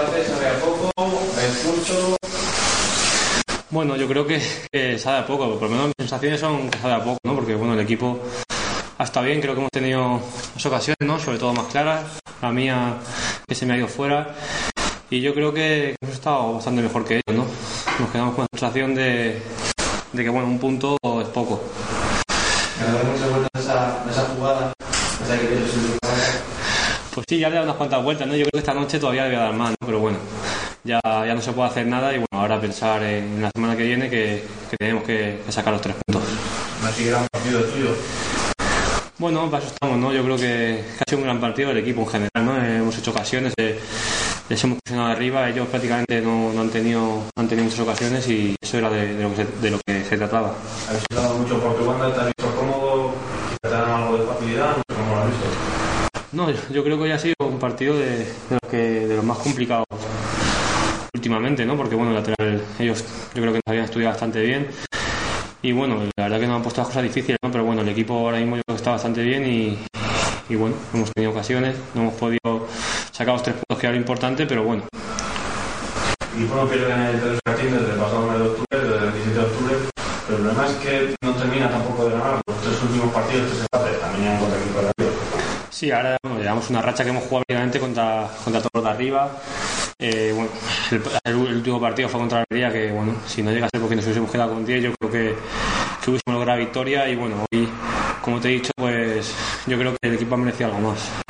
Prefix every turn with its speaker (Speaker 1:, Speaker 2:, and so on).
Speaker 1: empate sabe a poco, expulso.
Speaker 2: Bueno, yo creo que, que sabe a poco, por lo menos mis sensaciones son que sabe a poco, ¿no? Porque bueno, el equipo ha estado bien, creo que hemos tenido ocasiones, ¿no? Sobre todo más claras, la mía que se me ha ido fuera. Y yo creo que hemos estado bastante mejor que ellos, ¿no? Nos quedamos con la sensación de, de que bueno, un punto es poco.
Speaker 1: Me da muchas vueltas esa, esa jugada. Que
Speaker 2: Pues sí, ya le he dado unas cuantas vueltas, ¿no? Yo creo que esta noche todavía le voy a dar más, ¿no? Pero bueno, ya, ya no se puede hacer nada y bueno, ahora pensar en la semana que viene que, que tenemos que, que sacar los tres puntos.
Speaker 1: Así gran partido tuyo.
Speaker 2: Bueno, para eso estamos, ¿no? Yo creo que, que ha sido un gran partido del equipo en general, ¿no? Eh, hemos hecho ocasiones, eh, les hemos presionado arriba, ellos prácticamente no, no han, tenido, han tenido muchas ocasiones y eso era de, de lo, que se, de lo que se trataba.
Speaker 1: Habéis mucho por tu banda, te has visto cómodo, te dan algo de facilidad, no sé cómo lo has visto.
Speaker 2: No, yo, creo que hoy ha sido un partido de, los, que, de los más complicados últimamente, ¿no? Porque bueno, lateral, ellos yo creo que nos habían estudiado bastante bien. Y bueno, la verdad que nos han puesto las cosas difíciles, ¿no? Pero bueno, el equipo ahora mismo yo creo que está bastante bien y, bueno, hemos tenido ocasiones, no hemos podido sacar los tres puntos que era lo importante, pero bueno,
Speaker 1: Y bueno, pierde en el Tres Martín desde el pasado mes de octubre, desde el 17 de octubre. Pero el problema es que no termina tampoco de ganar. Los tres últimos partidos, tres empates, también arriba.
Speaker 2: Sí, ahora llevamos una racha que hemos jugado prácticamente contra, contra todos los de arriba. Eh, el, último partido fue contra Almería, que bueno, si no llegase porque nos hubiésemos quedado con 10, yo creo que, que hubiésemos logrado victoria. Y bueno, hoy, como te he dicho, pues yo creo que el equipo ha merecido algo más.